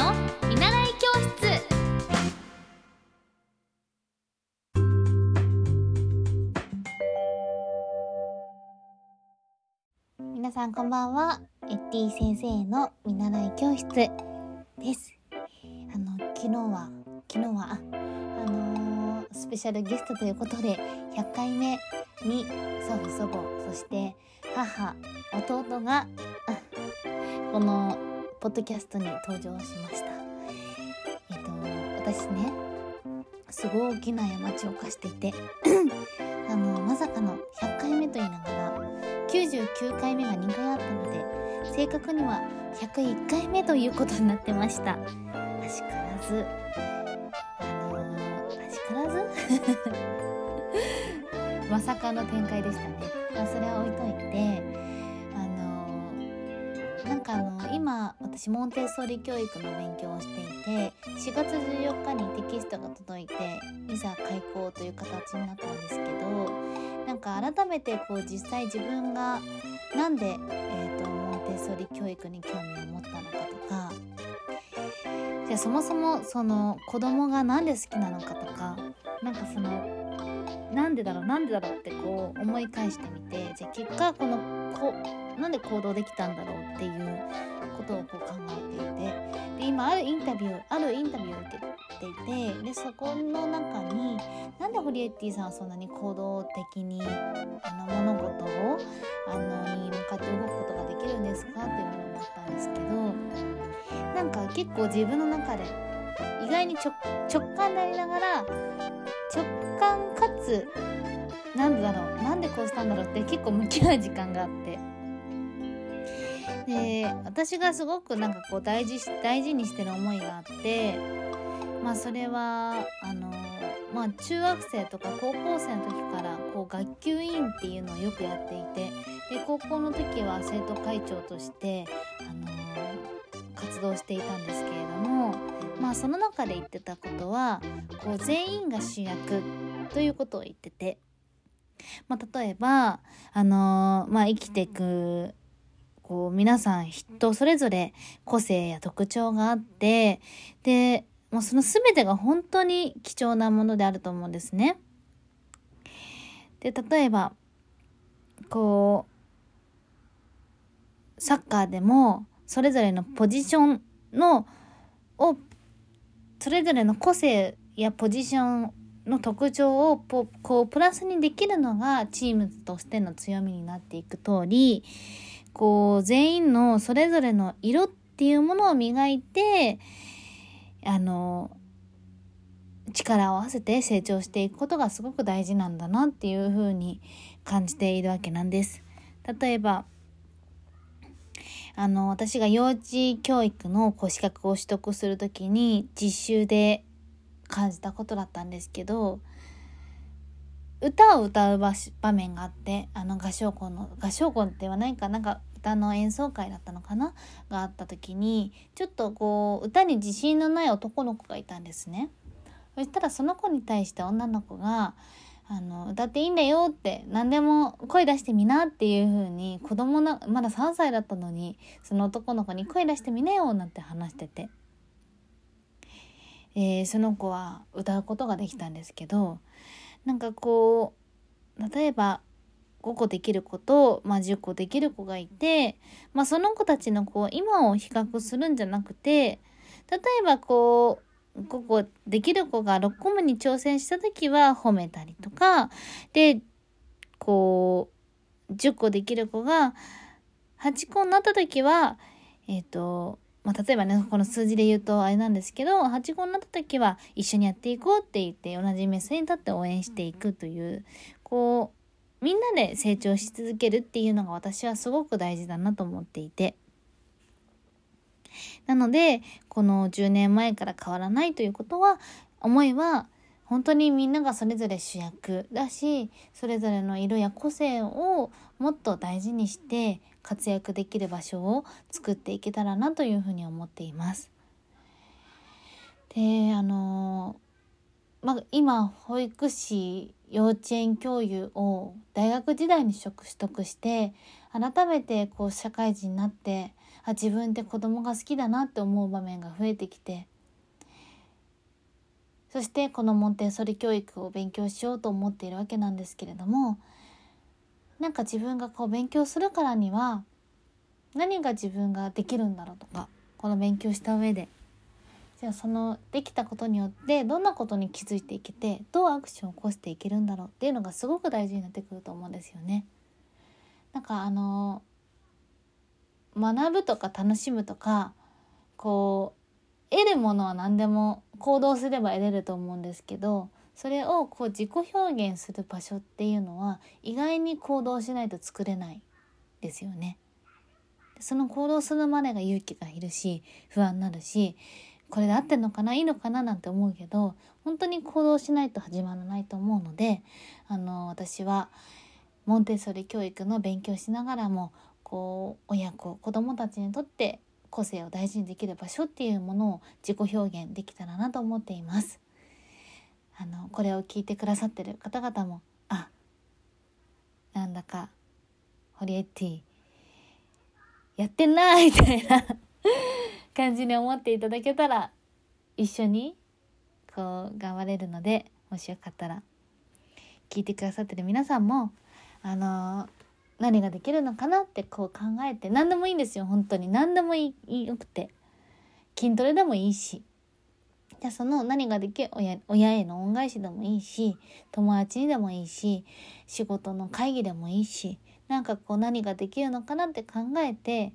の見習い教室。皆さんこんばんは。エッティ先生の見習い教室です。あの昨日は昨日はあのー、スペシャルゲストということで100回目に祖父祖母そして母弟がこのポッドキャストに登場しました。えっと私ねすごい大きな過ちを犯していて あのまさかの100回目と言いながら99回目が2回あったので正確には101回目ということになってました。あしからず。あのー、あしからず？まさかの展開でしたね、私モンテッソーリ教育の勉強をしていて4月14日にテキストが届いていざ開講という形になったんですけどなんか改めてこう実際自分がなんで、えーと、モンテッソーリ教育に興味を持ったのかとかじゃあそもそもその子供が何で好きなのかとかなんかそのなんでだろうなんでだろうってこう思い返してみてじゃあ結果このこなんで行動できたんだろうっていうことをこう考えていてで今あるインタビューあるインタビューを受けていてでそこの中になんでホリエッティさんはそんなに行動的にあの物事をあのに向かって動くことができるんですかっていうものだったんですけどなんか結構自分の中で意外に直感でありながら直感かつなんでだろうなんでこうしたんだろうって結構向き合う時間があって。で私がすごくなんかこう大事大事にしてる思いがあってまあそれはあのまあ中学生とか高校生の時からこう学級委員っていうのをよくやっていてで高校の時は生徒会長としてあの活動していたんですけれどもまあその中で言ってたことはこう全員が主役ということを言ってて。まあ、例えば、あのー、まあ、生きていくこう皆さん人それぞれ個性や特徴があってでもうその全てが本当に貴重なものであると思うんですね。で例えばこうサッカーでもそれぞれのポジションのをそれぞれの個性やポジションの特徴をこうプラスにできるのがチームとしての強みになっていく通りこう全員のそれぞれの色っていうものを磨いてあの力を合わせて成長していくことがすごく大事なんだなっていうふうに感じているわけなんです。例えばあの私が幼稚教育のこう資格を取得する時に実習で感じたことだったんですけど歌を歌う場場面があってあの合唱コンの合唱コンって言わないかなんか歌の演奏会だったのかながあった時にちょっとこう歌に自信のない男の子がいたんですね。そしたらその子に対して女の子があの歌っていいんだよって何でも声出してみなっていう風に子供のまだ3歳だったのにその男の子に声出してみなよなんて話してて、えー、その子は歌うことができたんですけどなんかこう例えば5個できる子と、まあ、10個できる子がいて、まあ、その子たちのこう今を比較するんじゃなくて例えばこう5個できる子が6個目に挑戦した時は褒めたりとかでこう10個できる子が8個になった時はえっ、ー、とまあ、例えばねこの数字で言うとあれなんですけど8号になった時は一緒にやっていこうって言って同じ目線に立って応援していくというこうみんなで成長し続けるっていうのが私はすごく大事だなと思っていて。なのでこの10年前から変わらないということは思いは本当にみんながそれぞれ主役だしそれぞれの色や個性をもっと大事にして活躍できる場所を作っていけたらなというふうに思っています。であのまあ、今保育士幼稚園教諭を大学時代に取得して改めてこう社会人になってあ自分って子供が好きだなって思う場面が増えてきてそしてこのモンテッソリ教育を勉強しようと思っているわけなんですけれどもなんか自分がこう勉強するからには何が自分ができるんだろうとかこの勉強した上でじゃあそのできたことによってどんなことに気づいていけてどうアクションを起こしていけるんだろうっていうのがすごく大事になってくると思うんですよね。なんかあの学ぶとか楽しむとかこう得るものは何でも行動すれば得れると思うんですけどそれをこう自己表現する場所っていうのは意外に行動しないと作れないですよね。その行動するまでが勇気がいるし不安になるしこれで合ってんのかないいのかななんて思うけど本当に行動しないと始まらないと思うのであの私はモンテッソリ教育の勉強しながらもこう親子子どもたちにとって個性を大事にできる場所っていうものを自己表現できたらなと思っています。あのこれを聞いてくださってる方々もあなんだかホリエッティやってんなみたいな 感じに思っていただけたら一緒にこう頑張れるのでもしよかったら聞いてくださってる皆さんもあの何ができるのかなってこう考えて何でもいいんですよ本当に。何でもいいよくて。筋トレでもいいし。じゃあその何ができる親親への恩返しでもいいし友達にでもいいし仕事の会議でもいいしなんかこう何ができるのかなって考えて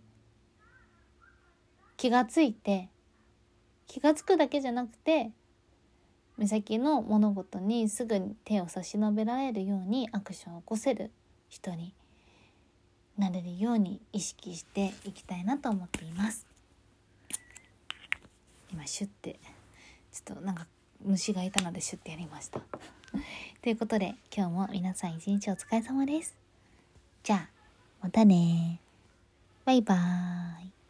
気がついて気が付くだけじゃなくて目先の物事にすぐに手を差し伸べられるようにアクションを起こせる人になれるように意識していきたいなと思っています。今シュッてちょっとなんか虫がいたのでシュッてやりました。ということで今日も皆さん一日お疲れ様です。じゃあまたねバイバーイ。